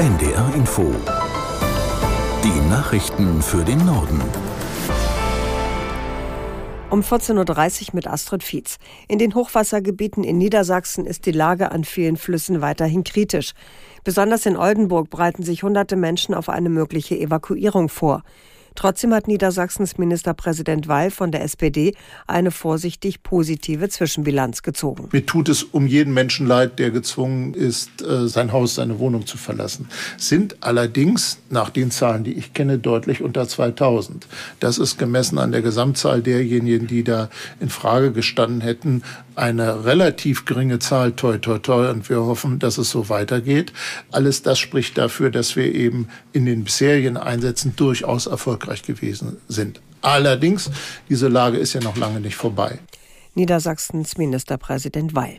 NDR Info. Die Nachrichten für den Norden. Um 14.30 Uhr mit Astrid Fietz. In den Hochwassergebieten in Niedersachsen ist die Lage an vielen Flüssen weiterhin kritisch. Besonders in Oldenburg bereiten sich hunderte Menschen auf eine mögliche Evakuierung vor. Trotzdem hat Niedersachsens Ministerpräsident Weil von der SPD eine vorsichtig positive Zwischenbilanz gezogen. Mir tut es um jeden Menschen leid, der gezwungen ist, äh, sein Haus, seine Wohnung zu verlassen. Sind allerdings nach den Zahlen, die ich kenne, deutlich unter 2000. Das ist gemessen an der Gesamtzahl derjenigen, die da in Frage gestanden hätten, eine relativ geringe Zahl, toi, toi, toi, und wir hoffen, dass es so weitergeht. Alles das spricht dafür, dass wir eben in den bisherigen Einsätzen durchaus erfolgreich gewesen sind. Allerdings, diese Lage ist ja noch lange nicht vorbei. Niedersachsens Ministerpräsident Weil.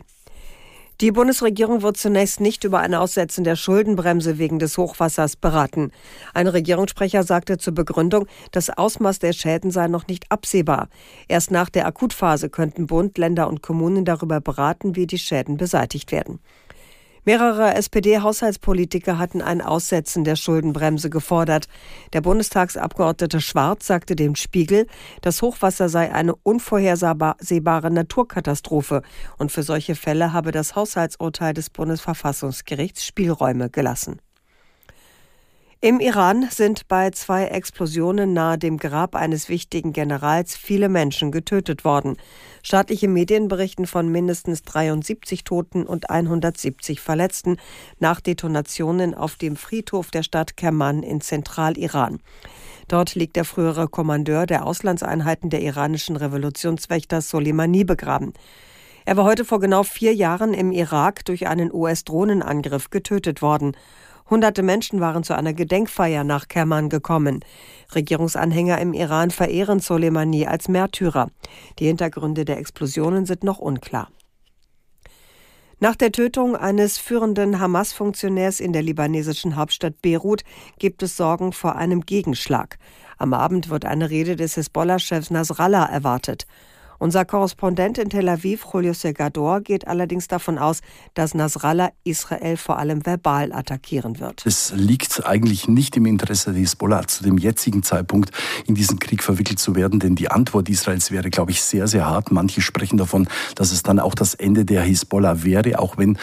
Die Bundesregierung wird zunächst nicht über ein Aussetzen der Schuldenbremse wegen des Hochwassers beraten. Ein Regierungssprecher sagte zur Begründung, das Ausmaß der Schäden sei noch nicht absehbar. Erst nach der Akutphase könnten Bund, Länder und Kommunen darüber beraten, wie die Schäden beseitigt werden. Mehrere SPD-Haushaltspolitiker hatten ein Aussetzen der Schuldenbremse gefordert. Der Bundestagsabgeordnete Schwarz sagte dem Spiegel, das Hochwasser sei eine unvorhersehbare Naturkatastrophe und für solche Fälle habe das Haushaltsurteil des Bundesverfassungsgerichts Spielräume gelassen. Im Iran sind bei zwei Explosionen nahe dem Grab eines wichtigen Generals viele Menschen getötet worden. Staatliche Medien berichten von mindestens 73 Toten und 170 Verletzten nach Detonationen auf dem Friedhof der Stadt Kerman in Zentraliran. Dort liegt der frühere Kommandeur der Auslandseinheiten der iranischen Revolutionswächter Soleimani begraben. Er war heute vor genau vier Jahren im Irak durch einen US-Drohnenangriff getötet worden. Hunderte Menschen waren zu einer Gedenkfeier nach Kerman gekommen. Regierungsanhänger im Iran verehren Soleimani als Märtyrer. Die Hintergründe der Explosionen sind noch unklar. Nach der Tötung eines führenden Hamas-Funktionärs in der libanesischen Hauptstadt Beirut gibt es Sorgen vor einem Gegenschlag. Am Abend wird eine Rede des Hisbollah-Chefs Nasrallah erwartet. Unser Korrespondent in Tel Aviv, Julio Segador, geht allerdings davon aus, dass Nasrallah Israel vor allem verbal attackieren wird. Es liegt eigentlich nicht im Interesse der Hisbollah, zu dem jetzigen Zeitpunkt in diesen Krieg verwickelt zu werden, denn die Antwort Israels wäre, glaube ich, sehr, sehr hart. Manche sprechen davon, dass es dann auch das Ende der Hisbollah wäre, auch wenn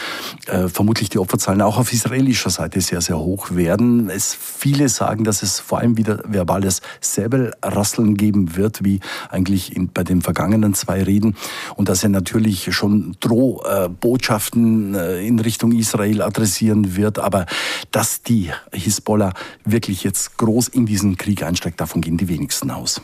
äh, vermutlich die Opferzahlen auch auf israelischer Seite sehr, sehr hoch werden. Es, viele sagen, dass es vor allem wieder verbales Säbelrasseln geben wird, wie eigentlich in, bei den vergangenen anderen zwei Reden und dass er natürlich schon Drohbotschaften äh, in Richtung Israel adressieren wird. Aber dass die Hisbollah wirklich jetzt groß in diesen Krieg einsteigt, davon gehen die wenigsten aus.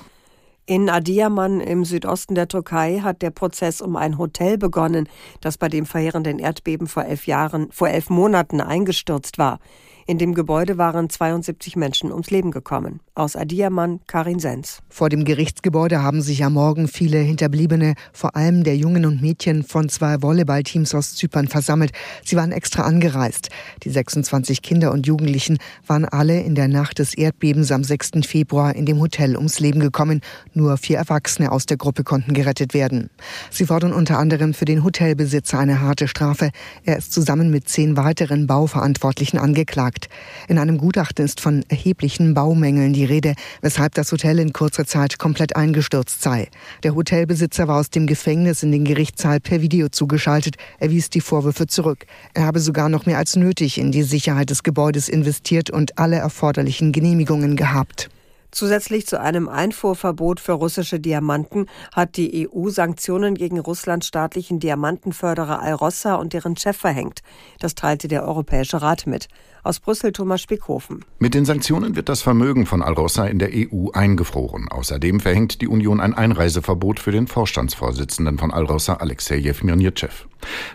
In Adiyaman im Südosten der Türkei hat der Prozess um ein Hotel begonnen, das bei dem verheerenden Erdbeben vor elf Jahren, vor elf Monaten eingestürzt war. In dem Gebäude waren 72 Menschen ums Leben gekommen. Aus Adiaman, Karin Sens. Vor dem Gerichtsgebäude haben sich am Morgen viele Hinterbliebene, vor allem der Jungen und Mädchen von zwei Volleyballteams aus Zypern versammelt. Sie waren extra angereist. Die 26 Kinder und Jugendlichen waren alle in der Nacht des Erdbebens am 6. Februar in dem Hotel ums Leben gekommen. Nur vier Erwachsene aus der Gruppe konnten gerettet werden. Sie fordern unter anderem für den Hotelbesitzer eine harte Strafe. Er ist zusammen mit zehn weiteren Bauverantwortlichen angeklagt gesagt. In einem Gutachten ist von erheblichen Baumängeln die Rede, weshalb das Hotel in kurzer Zeit komplett eingestürzt sei. Der Hotelbesitzer war aus dem Gefängnis in den Gerichtssaal per Video zugeschaltet. Er wies die Vorwürfe zurück. Er habe sogar noch mehr als nötig in die Sicherheit des Gebäudes investiert und alle erforderlichen Genehmigungen gehabt. Zusätzlich zu einem Einfuhrverbot für russische Diamanten hat die EU Sanktionen gegen Russlands staatlichen Diamantenförderer Alrossa und deren Chef verhängt. Das teilte der Europäische Rat mit. Aus Brüssel Thomas Spickhofen. Mit den Sanktionen wird das Vermögen von Alrossa in der EU eingefroren. Außerdem verhängt die Union ein Einreiseverbot für den Vorstandsvorsitzenden von Alrossa, Alexei Jewmirnitschew.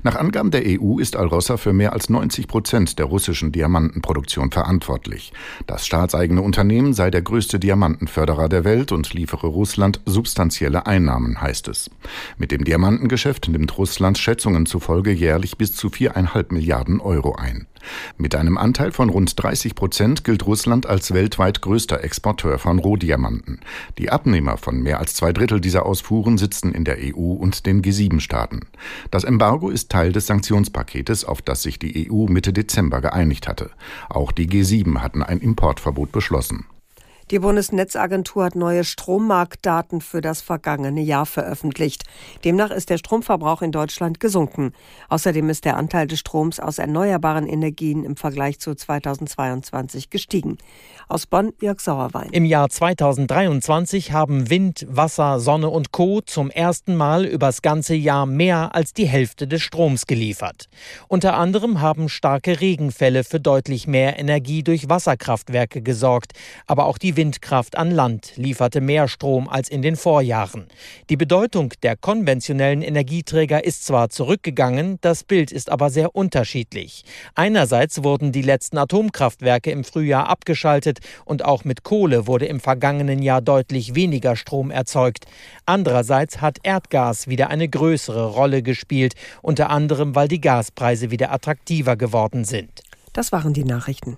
Nach Angaben der EU ist Alrossa für mehr als 90 Prozent der russischen Diamantenproduktion verantwortlich. Das staatseigene Unternehmen sei der größte Diamantenförderer der Welt und liefere Russland substanzielle Einnahmen, heißt es. Mit dem Diamantengeschäft nimmt Russland Schätzungen zufolge jährlich bis zu viereinhalb Milliarden Euro ein. Mit einem Anteil von rund 30 Prozent gilt Russland als weltweit größter Exporteur von Rohdiamanten. Die Abnehmer von mehr als zwei Drittel dieser Ausfuhren sitzen in der EU und den G7-Staaten. Das Embargo ist Teil des Sanktionspaketes, auf das sich die EU Mitte Dezember geeinigt hatte. Auch die G7 hatten ein Importverbot beschlossen. Die Bundesnetzagentur hat neue Strommarktdaten für das vergangene Jahr veröffentlicht. Demnach ist der Stromverbrauch in Deutschland gesunken. Außerdem ist der Anteil des Stroms aus erneuerbaren Energien im Vergleich zu 2022 gestiegen. Aus Bonn, Jörg Sauerwein. Im Jahr 2023 haben Wind, Wasser, Sonne und Co. zum ersten Mal übers ganze Jahr mehr als die Hälfte des Stroms geliefert. Unter anderem haben starke Regenfälle für deutlich mehr Energie durch Wasserkraftwerke gesorgt. Aber auch die Windkraft an Land lieferte mehr Strom als in den Vorjahren. Die Bedeutung der konventionellen Energieträger ist zwar zurückgegangen, das Bild ist aber sehr unterschiedlich. Einerseits wurden die letzten Atomkraftwerke im Frühjahr abgeschaltet und auch mit Kohle wurde im vergangenen Jahr deutlich weniger Strom erzeugt. Andererseits hat Erdgas wieder eine größere Rolle gespielt, unter anderem weil die Gaspreise wieder attraktiver geworden sind. Das waren die Nachrichten.